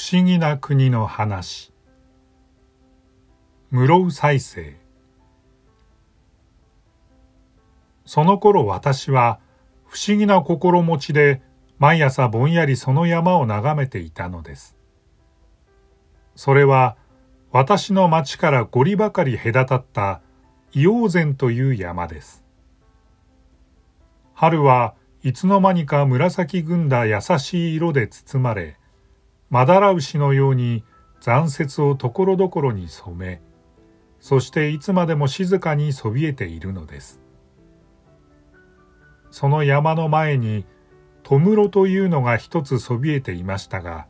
不思議な国の話室生再生その頃私は不思議な心持ちで毎朝ぼんやりその山を眺めていたのです。それは私の町からゴリばかり隔たった硫黄山という山です。春はいつの間にか紫ぐんだ優しい色で包まれ、まだら牛のように残雪をところどころに染め、そしていつまでも静かにそびえているのです。その山の前に、トムロというのが一つそびえていましたが、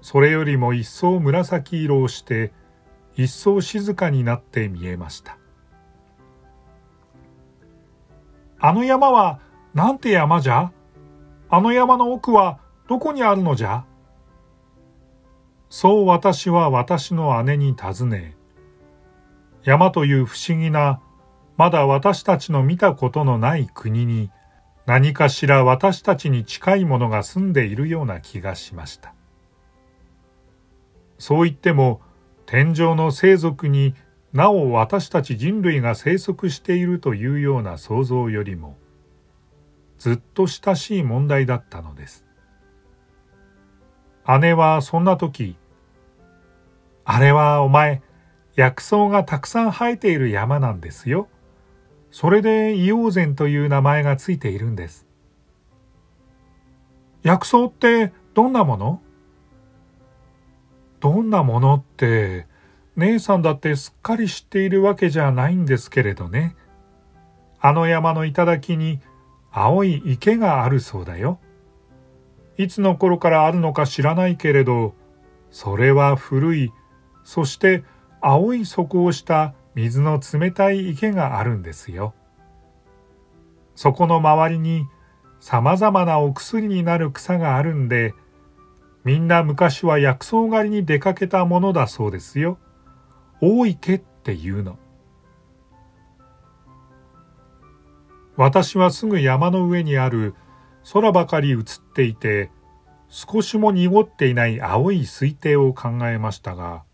それよりも一層紫色をして、一層静かになって見えました。あの山はなんて山じゃ？あの山の奥はどこにあるのじゃ？そう私は私の姉に尋ね、山という不思議な、まだ私たちの見たことのない国に、何かしら私たちに近いものが住んでいるような気がしました。そう言っても、天上の生族になお私たち人類が生息しているというような想像よりも、ずっと親しい問題だったのです。姉はそんな時、あれはお前、薬草がたくさん生えている山なんですよ。それで硫黄泉という名前がついているんです。薬草ってどんなもの？どんなものって、姉さんだってすっかり知っているわけじゃないんですけれどね。あの山の頂に青い池があるそうだよ。いつの頃からあるのか知らないけれど、それは古いそして青い底をした水の冷たい池があるんですよ。そこの周りに様々なお薬になる草があるんで、みんな昔は薬草狩りに出かけたものだそうですよ。大池っていうの。私はすぐ山の上にある空ばかり映っていて、少しも濁っていない青い水底を考えましたが、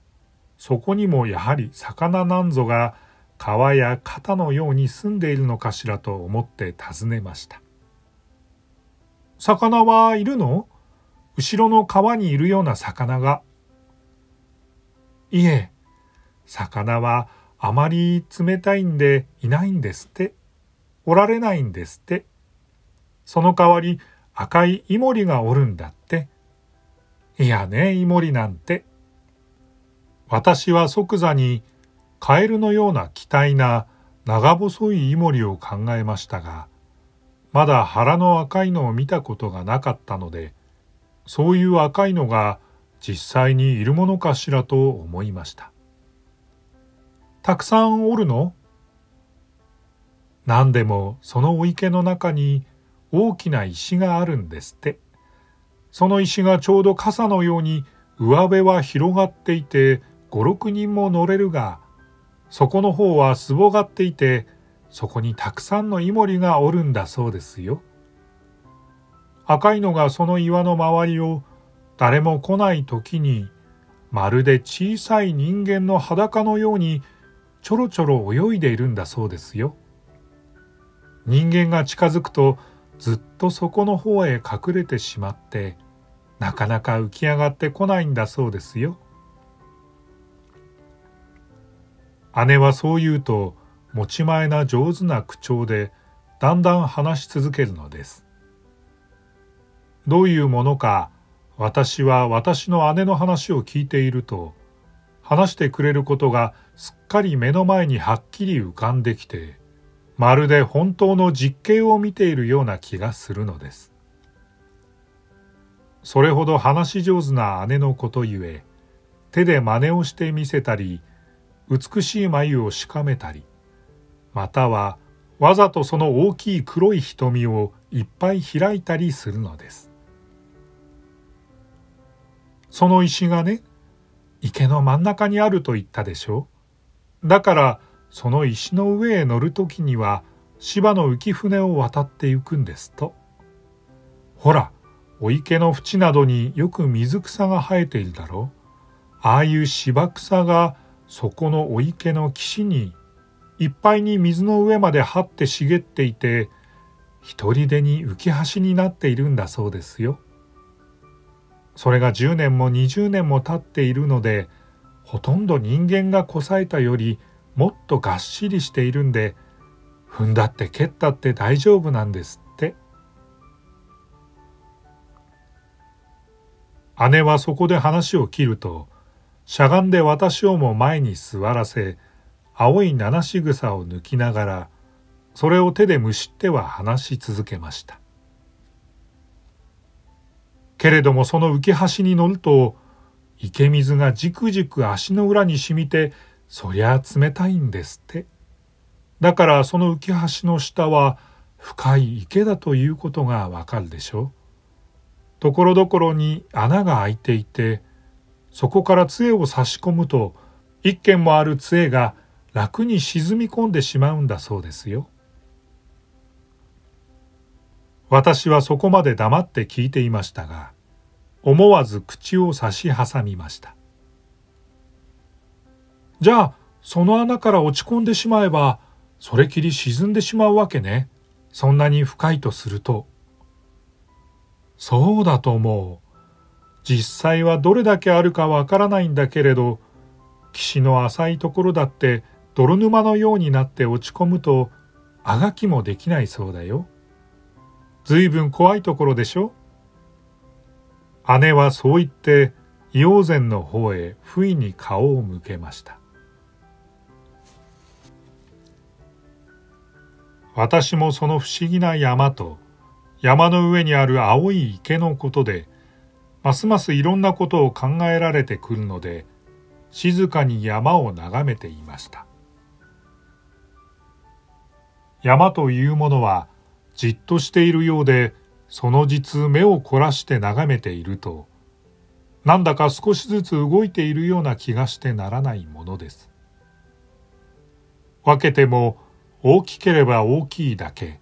そこにもやはり魚なんぞが川や肩のように住んでいるのかしらと思って尋ねました。魚はいるの？後ろの川にいるような魚が。いえ、魚はあまり冷たいんでいないんですって。おられないんですって。その代わり赤いイモリがおるんだって。いやね、イモリなんて。私は即座にカエルのような奇体な長細いイモリを考えましたが、まだ腹の赤いのを見たことがなかったので、そういう赤いのが実際にいるものかしらと思いました。たくさんおるの？何でもそのお池の中に大きな石があるんですって。その石がちょうど傘のように上辺は広がっていて五六人も乗れるが、そこの方はすぼがっていて、そこにたくさんのイモリがおるんだそうですよ。赤いのがその岩の周りを誰も来ない時に、まるで小さい人間の裸のようにちょろちょろ泳いでいるんだそうですよ。人間が近づくとずっとそこの方へ隠れてしまって、なかなか浮き上がってこないんだそうですよ。姉はそう言うと持ち前な上手な口調でだんだん話し続けるのです。どういうものか私は私の姉の話を聞いていると話してくれることがすっかり目の前にはっきり浮かんできてまるで本当の実験を見ているような気がするのです。それほど話し上手な姉のことゆえ手で真似をしてみせたり美しい眉をしかめたり、またはわざとその大きい黒い瞳をいっぱい開いたりするのです。その石がね、池の真ん中にあると言ったでしょう。だからその石の上へ乗るときには芝の浮舟を渡ってゆくんですと。ほら、お池の縁などによく水草が生えているだろう。ああいう芝草がそこのお池の岸にいっぱいに水の上まで張って茂っていて、一人でに浮き橋になっているんだそうですよ。それが10年も20年も経っているので、ほとんど人間がこさえたよりもっとがっしりしているんで、踏んだって蹴ったって大丈夫なんですって。姉はそこで話を切ると、しゃがんで私をも前に座らせ、青い七し草を抜きながら、それを手でむしっては話し続けました。けれどもその浮き橋に乗ると、池水がじくじく足の裏にしみて、そりゃ冷たいんですって。だからその浮き橋の下は深い池だということがわかるでしょう。ところどころに穴が開いていて、そこから杖を差し込むと、一軒もある杖が楽に沈み込んでしまうんだそうですよ。私はそこまで黙って聞いていましたが、思わず口を差し挟みました。じゃあ、その穴から落ち込んでしまえば、それきり沈んでしまうわけね。そんなに深いとすると。そうだと思う。実際はどれだけあるかわからないんだけれど、岸の浅いところだって泥沼のようになって落ち込むと、あがきもできないそうだよ。ずいぶん怖いところでしょ姉はそう言って硫黄泉の方へ不意に顔を向けました。私もその不思議な山と山の上にある青い池のことでますますいろんなことを考えられてくるので静かに山を眺めていました山というものはじっとしているようでその実目を凝らして眺めているとなんだか少しずつ動いているような気がしてならないものです。分けても大きければ大きいだけ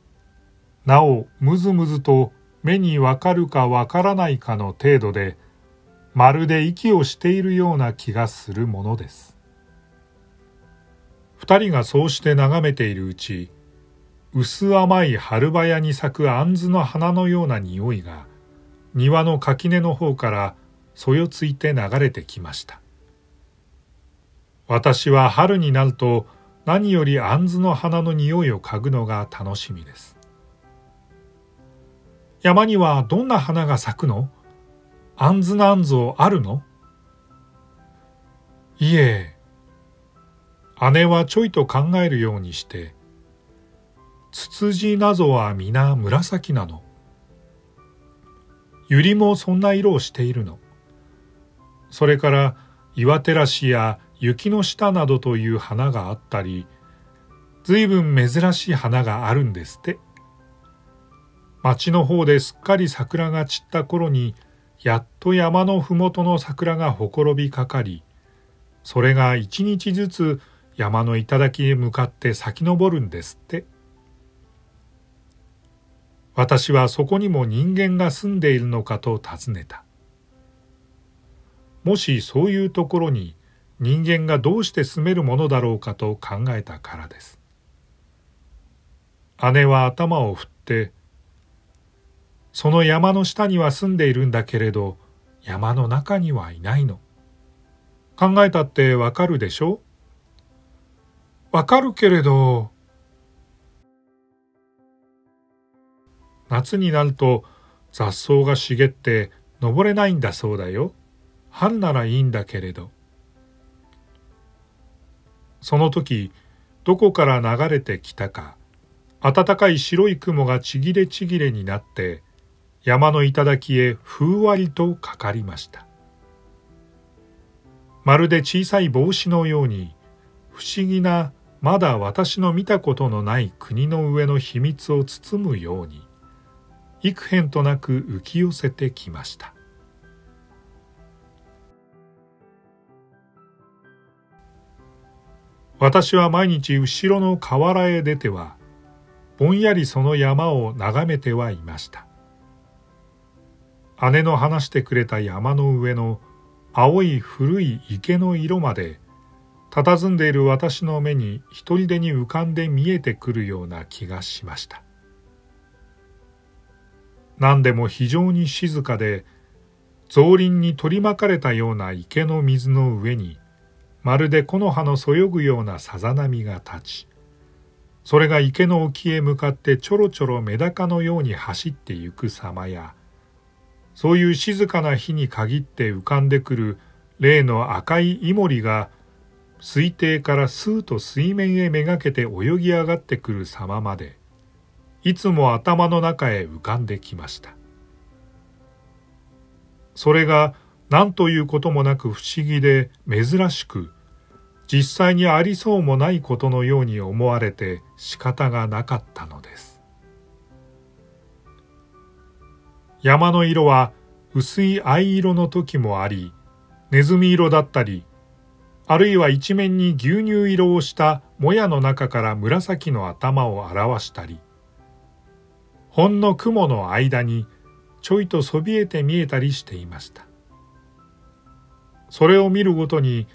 なおむずむずと目にわかるかわからないかの程度でまるで息をしているような気がするものです。二人がそうして眺めているうち薄甘い春早に咲く杏の花のような匂いが庭の垣根の方からそよついて流れてきました。私は春になると何より杏の花の匂いを嗅ぐのが楽しみです。山にはどんな花が咲くの？杏の杏像あるの？いえ。姉はちょいと考えるようにしてツツジなどは皆紫なの。百合もそんな色をしているの。それから岩照らしや雪の下などという花があったり、ずいぶん珍しい花があるんですって。町の方ですっかり桜が散った頃に、やっと山のふもとの桜がほころびかかり、それが一日ずつ山の頂へ向かって咲き昇るんですって。私はそこにも人間が住んでいるのかと尋ねた。もしそういうところに人間がどうして住めるものだろうかと考えたからです。姉は頭を振って、その山の下には住んでいるんだけれど、山の中にはいないの。考えたってわかるでしょ？わかるけれど、夏になると雑草が茂って登れないんだそうだよ。春ならいいんだけれど。その時、どこから流れてきたか、暖かい白い雲がちぎれちぎれになって、山の頂へふんわりとかかりました。まるで小さい帽子のように、不思議なまだ私の見たことのない国の上の秘密を包むように、幾辺となく浮き寄せてきました私は毎日後ろの河原へ出てはぼんやりその山を眺めてはいました姉の話してくれた山の上の青い古い池の色まで佇んでいる私の目に一人でに浮かんで見えてくるような気がしました。何でも非常に静かで草林に取り巻かれたような池の水の上にまるで木の葉のそよぐようなさざ波が立ちそれが池の沖へ向かってちょろちょろメダカのように走ってゆく様やそういう静かな日に限って浮かんでくる例の赤いイモリが水底からスーと水面へめがけて泳ぎ上がってくる様までいつも頭の中へ浮かんできました。それが何ということもなく不思議で珍しく実際にありそうもないことのように思われて仕方がなかったのです。山の色は薄い藍色の時もあり、ネズミ色だったり、あるいは一面に牛乳色をしたもやの中から紫の頭を表したり、ほんの雲の間にちょいとそびえて見えたりしていました。それを見るごとに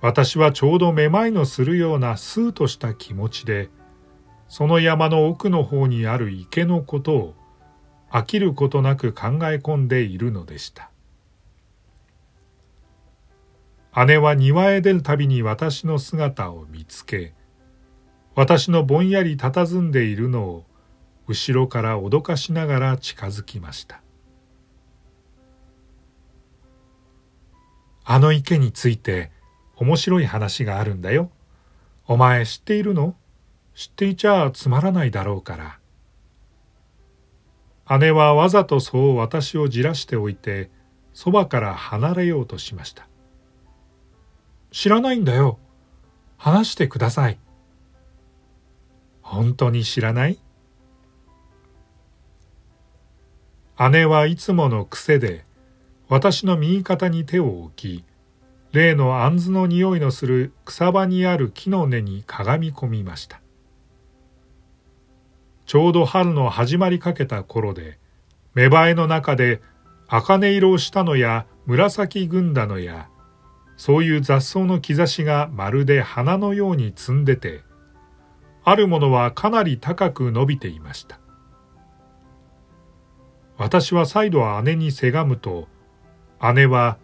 私はちょうどめまいのするようなスーとした気持ちでその山の奥の方にある池のことを飽きることなく考え込んでいるのでした。姉は庭へ出るたびに私の姿を見つけ、私のぼんやり佇んでいるのを後ろから脅かしながら近づきました。あの池について面白い話があるんだよ。お前知っているの？知っていちゃつまらないだろうから。姉はわざとそう私をじらしておいて、そばから離れようとしました。知らないんだよ。話してください。本当に知らない？姉はいつもの癖で私の右肩に手を置き例のあんずの匂いのする草場にある木の根にかがみ込みました。ちょうど春の始まりかけた頃で芽生えの中で茜色をしたのや紫軍だのやそういう雑草の兆しがまるで花のように積んでてあるものはかなり高く伸びていました。私は再度姉にせがむと姉は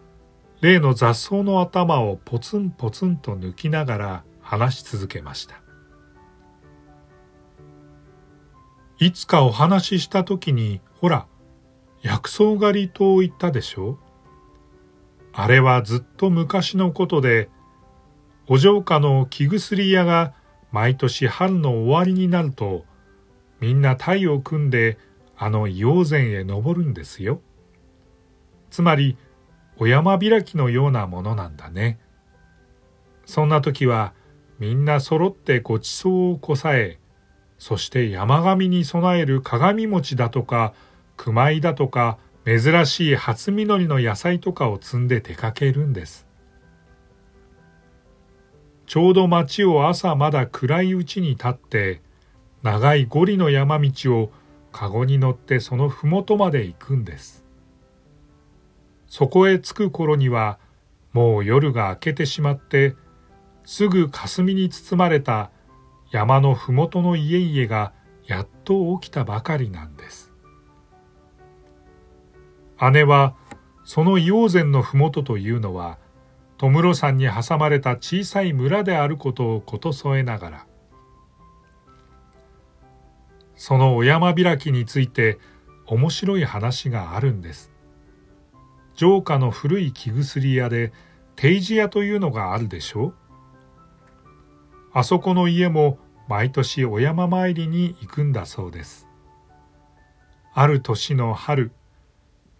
例の雑草の頭をポツンポツンと抜きながら話し続けました。いつかお話しした時に、ほら、薬草狩りと言ったでしょ？あれはずっと昔のことで、お城下の木薬屋が毎年春の終わりになると、みんな隊を組んであの硫黄山へ登るんですよ。つまり、お山開きのようなものなんだね。そんな時はみんな揃ってごちそうをこさえ、そして山上に備える鏡餅だとか、熊井だとか、珍しい初実りの野菜とかを積んで出かけるんです。ちょうど町を朝まだ暗いうちに立って、長いゴリの山道をかごに乗ってそのふもとまで行くんです。そこへ着く頃にはもう夜が明けてしまってすぐ霞に包まれた山のふもとの家々がやっと起きたばかりなんです。姉はその硫黄山のふもとというのは戸室山に挟まれた小さい村であることをこと添えながらそのお山開きについて面白い話があるんです。城下の古い木薬屋で定時屋というのがあるでしょう？あそこの家も毎年お山参りに行くんだそうです。ある年の春、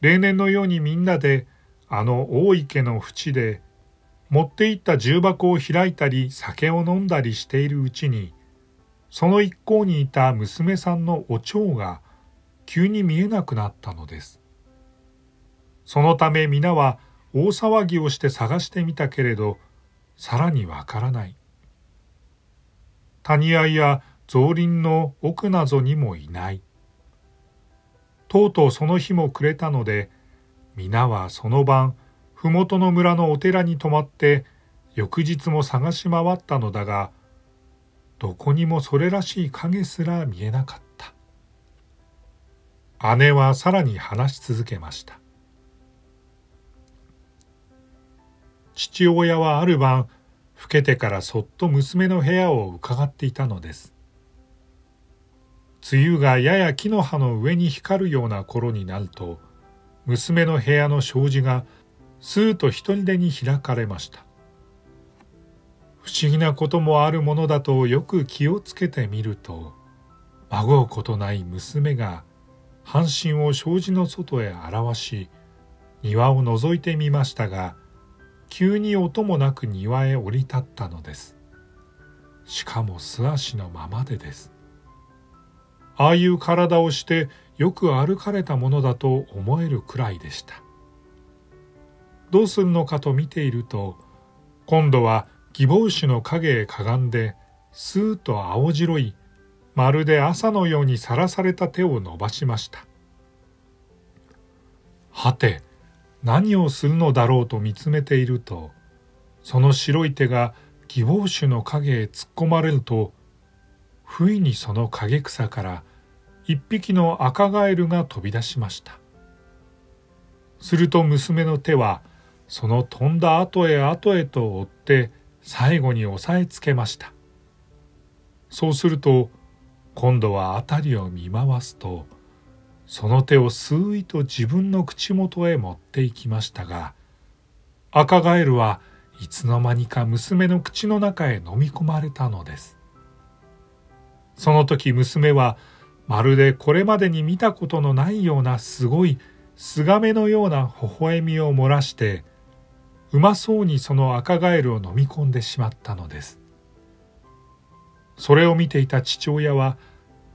例年のようにみんなであの大池の淵で持って行った重箱を開いたり酒を飲んだりしているうちにその一行にいた娘さんのお蝶が急に見えなくなったのです。そのため皆は大騒ぎをして探してみたけれどさらにわからない。谷合や造林の奥なぞにもいない。とうとうその日も暮れたので皆はその晩麓の村のお寺に泊まって翌日も探し回ったのだがどこにもそれらしい影すら見えなかった姉はさらに話し続けました父親はある晩老けてからそっと娘の部屋を伺っていたのです。梅雨がやや木の葉の上に光るような頃になると娘の部屋の障子がスーと一人でに開かれました。不思議なこともあるものだとよく気をつけてみると孫うことない娘が半身を障子の外へ表し庭を覗いてみましたが急に音もなく庭へ降り立ったのです。しかも素足のままでです。ああいう体をしてよく歩かれたものだと思えるくらいでした。どうするのかと見ていると今度は義母牛の影へかがんでスーッと青白いまるで朝のようにさらされた手を伸ばしました。はて何をするのだろうと見つめているとその白い手が義母種の影へ突っ込まれると不意にその影草から一匹の赤ガエルが飛び出しました。すると娘の手はその飛んだ後へ後へと追って最後に押さえつけました。そうすると今度は辺りを見回すとその手をすーいと自分の口元へ持っていきましたが赤ガエルはいつの間にか娘の口の中へ飲み込まれたのです。その時娘はまるでこれまでに見たことのないようなすごいすがめのような微笑みを漏らしてうまそうにその赤ガエルを飲み込んでしまったのです。それを見ていた父親は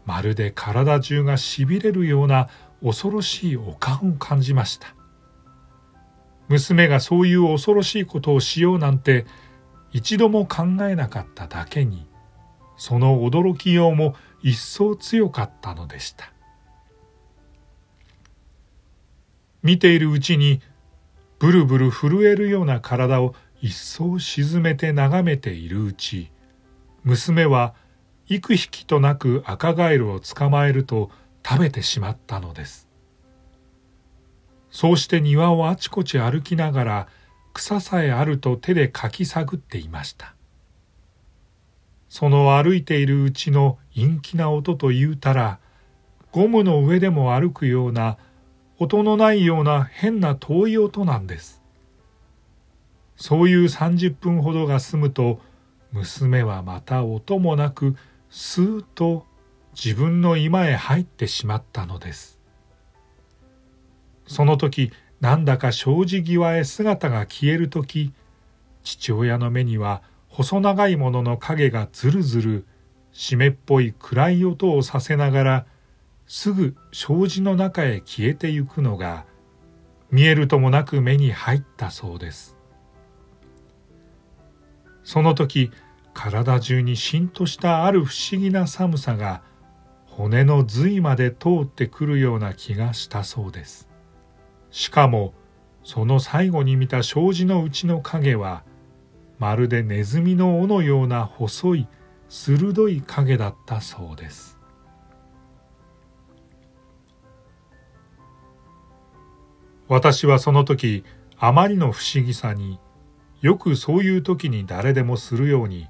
まるで体中がしびれるような恐ろしいお感を感じました。娘がそういう恐ろしいことをしようなんて一度も考えなかっただけにその驚きようも一層強かったのでした。見ているうちにブルブル震えるような体を一層沈めて眺めているうち娘は幾匹となく赤ガエルを捕まえると食べてしまったのです。そうして庭をあちこち歩きながら草さえあると手でかき探っていました。その歩いているうちの陰気な音と言うたらゴムの上でも歩くような音のないような変な遠い音なんです。そういう30分ほどが済むと娘はまた音もなくスーッと自分の居間へ入ってしまったのです。その時なんだか障子際へ姿が消える時父親の目には細長いものの影がずるずる湿っぽい暗い音をさせながらすぐ障子の中へ消えてゆくのが見えるともなく目に入ったそうです。その時体中にしんとしたある不思議な寒さが骨の髄まで通ってくるような気がしたそうです。しかもその最後に見た障子のうちの影はまるでネズミの尾のような細い鋭い影だったそうです。私はその時あまりの不思議さによくそういう時に誰でもするように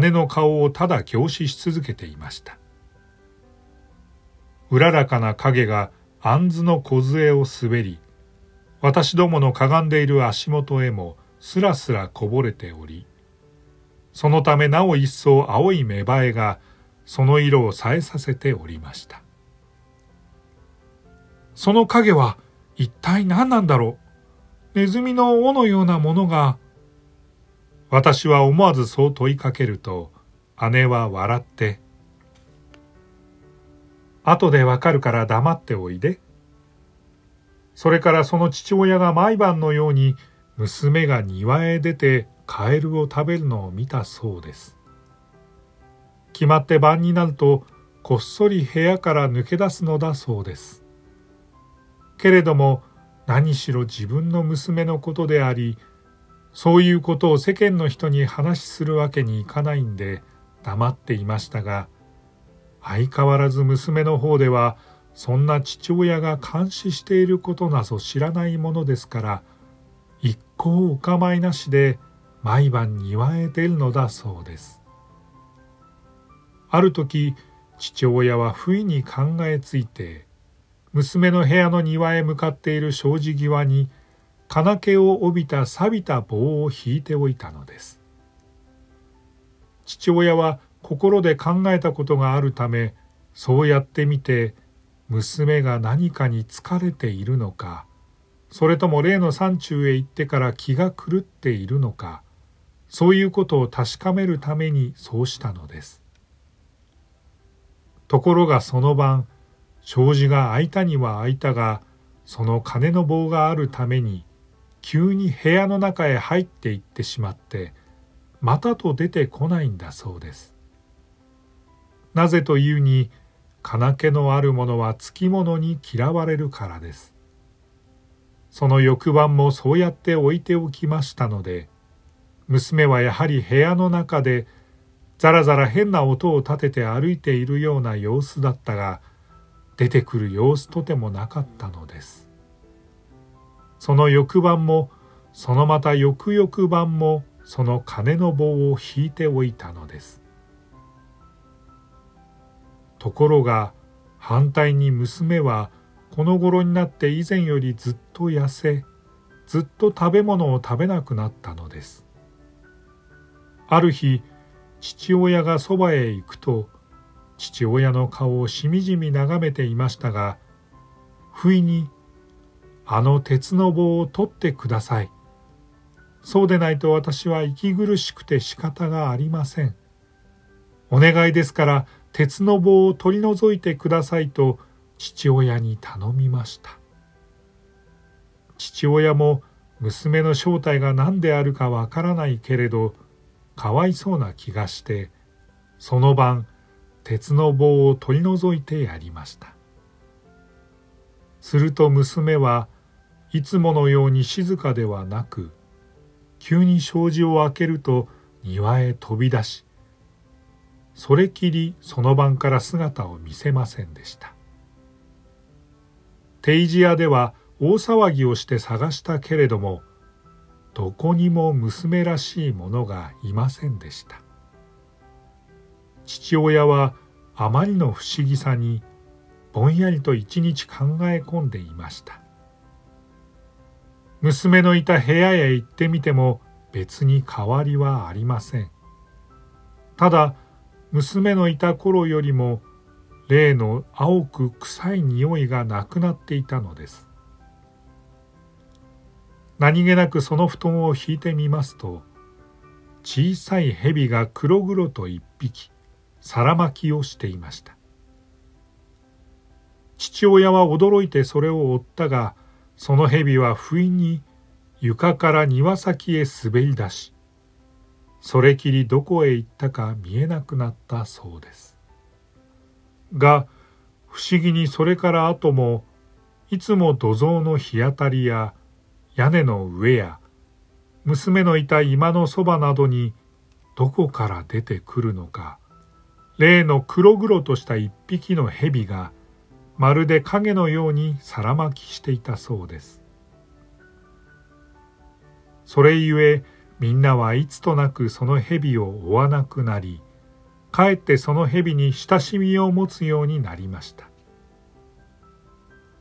姉の顔をただ凝視し続けていましたうららかな影が杏の梢を滑り私どものかがんでいる足元へもすらすらこぼれており、そのためなお一層青い芽生えがその色を冴えさせておりました。その影は一体何なんだろう？ネズミの尾のようなものが。私は思わずそう問いかけると、姉は笑って、後でわかるから黙っておいで。それからその父親が毎晩のように娘が庭へ出てカエルを食べるのを見たそうです。決まって晩になるとこっそり部屋から抜け出すのだそうです。けれども何しろ自分の娘のことでありそういうことを世間の人に話しするわけにいかないんで黙っていましたが相変わらず娘の方ではそんな父親が監視していることなぞ知らないものですから一向お構いなしで毎晩庭へ出るのだそうです。ある時父親は不意に考えついて娘の部屋の庭へ向かっている障子際に金気を帯びた錆びた棒を引いておいたのです。父親は心で考えたことがあるためそうやってみて娘が何かに疲れているのかそれとも例の山中へ行ってから気が狂っているのかそういうことを確かめるためにそうしたのです。ところがその晩障子が開いたには開いたがその金の棒があるために急に部屋の中へ入っていってしまってまたと出てこないんだそうです。なぜというに金気のあるものはつきものに嫌われるからです。その翌晩もそうやって置いておきましたので娘はやはり部屋の中でざらざら変な音を立てて歩いているような様子だったが出てくる様子とてもなかったのですその翌晩もそのまた翌々晩もその鐘の棒を引いておいたのです。ところが反対に娘はこの頃になって以前よりずっと痩せずっと食べ物を食べなくなったのです。ある日父親がそばへ行くと父親の顔をしみじみ眺めていましたが不意に「あの鉄の棒を取ってください」「そうでないと私は息苦しくて仕方がありません」「お願いですから鉄の棒を取り除いてください」と父親に頼みました。父親も娘の正体が何であるかわからないけれどかわいそうな気がしてその晩鉄の棒を取り除いてやりました。すると娘はいつものように静かではなく急に障子を開けると庭へ飛び出しそれきりその晩から姿を見せませんでした。定時屋では大騒ぎをして探したけれどもどこにも娘らしい者がいませんでした。父親はあまりの不思議さにぼんやりと一日考え込んでいました。娘のいた部屋へ行ってみても別に変わりはありません。ただ娘のいた頃よりも例の青く臭い匂いがなくなっていたのです。何気なくその布団を引いてみますと小さい蛇が黒々と一匹皿巻きをしていました。父親は驚いてそれを追ったがその蛇は不意に床から庭先へ滑り出しそれきりどこへ行ったか見えなくなったそうです。が不思議にそれから後もいつも土蔵の日当たりや屋根の上や娘のいた居間のそばなどにどこから出てくるのか例の黒々とした一匹の蛇がまるで影のように皿巻きしていたそうです。それゆえみんなはいつとなくその蛇を追わなくなりかえってその蛇に親しみを持つようになりました。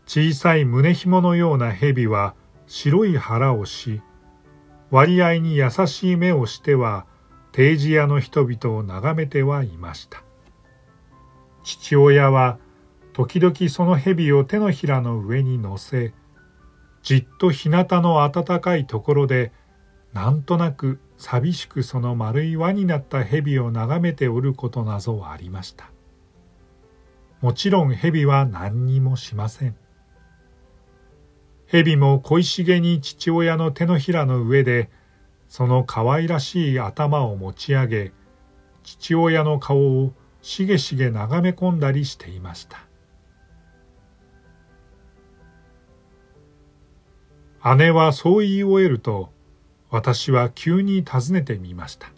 小さい胸紐のような蛇は白い腹をし割合に優しい目をしては定時屋の人々を眺めてはいました父親は時々その蛇を手のひらの上に乗せじっと日向の暖かいところでなんとなく寂しくその丸い輪になった蛇を眺めておることなぞありました。もちろん蛇は何にもしません。蛇も恋しげに父親の手のひらの上でその可愛らしい頭を持ち上げ父親の顔をしげしげ眺め込んだりしていました。姉はそう言い終えると、私は急に尋ねてみました。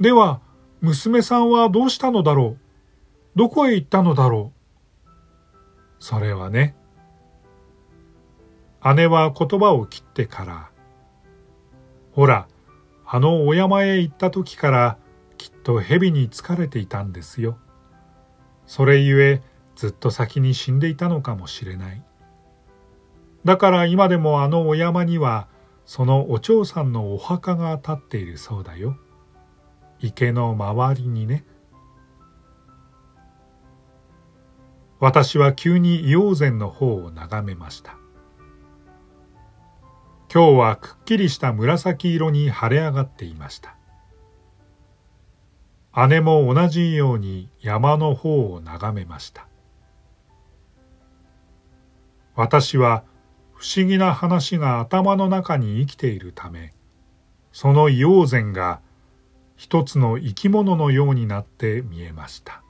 では、娘さんはどうしたのだろう？どこへ行ったのだろう？それはね、姉は言葉を切ってから、ほら、あのお山へ行った時からきっと蛇に疲れていたんですよ。それゆえずっと先に死んでいたのかもしれない。だから今でもあのお山にはそのお嬢さんのお墓が立っているそうだよ。池の周りにね。私は急に硫黄泉の方を眺めました。今日はくっきりした紫色に晴れ上がっていました。姉も同じように山の方を眺めました。私は不思議な話が頭の中に生きているため、その硫黄泉が一つの生き物のようになって見えました。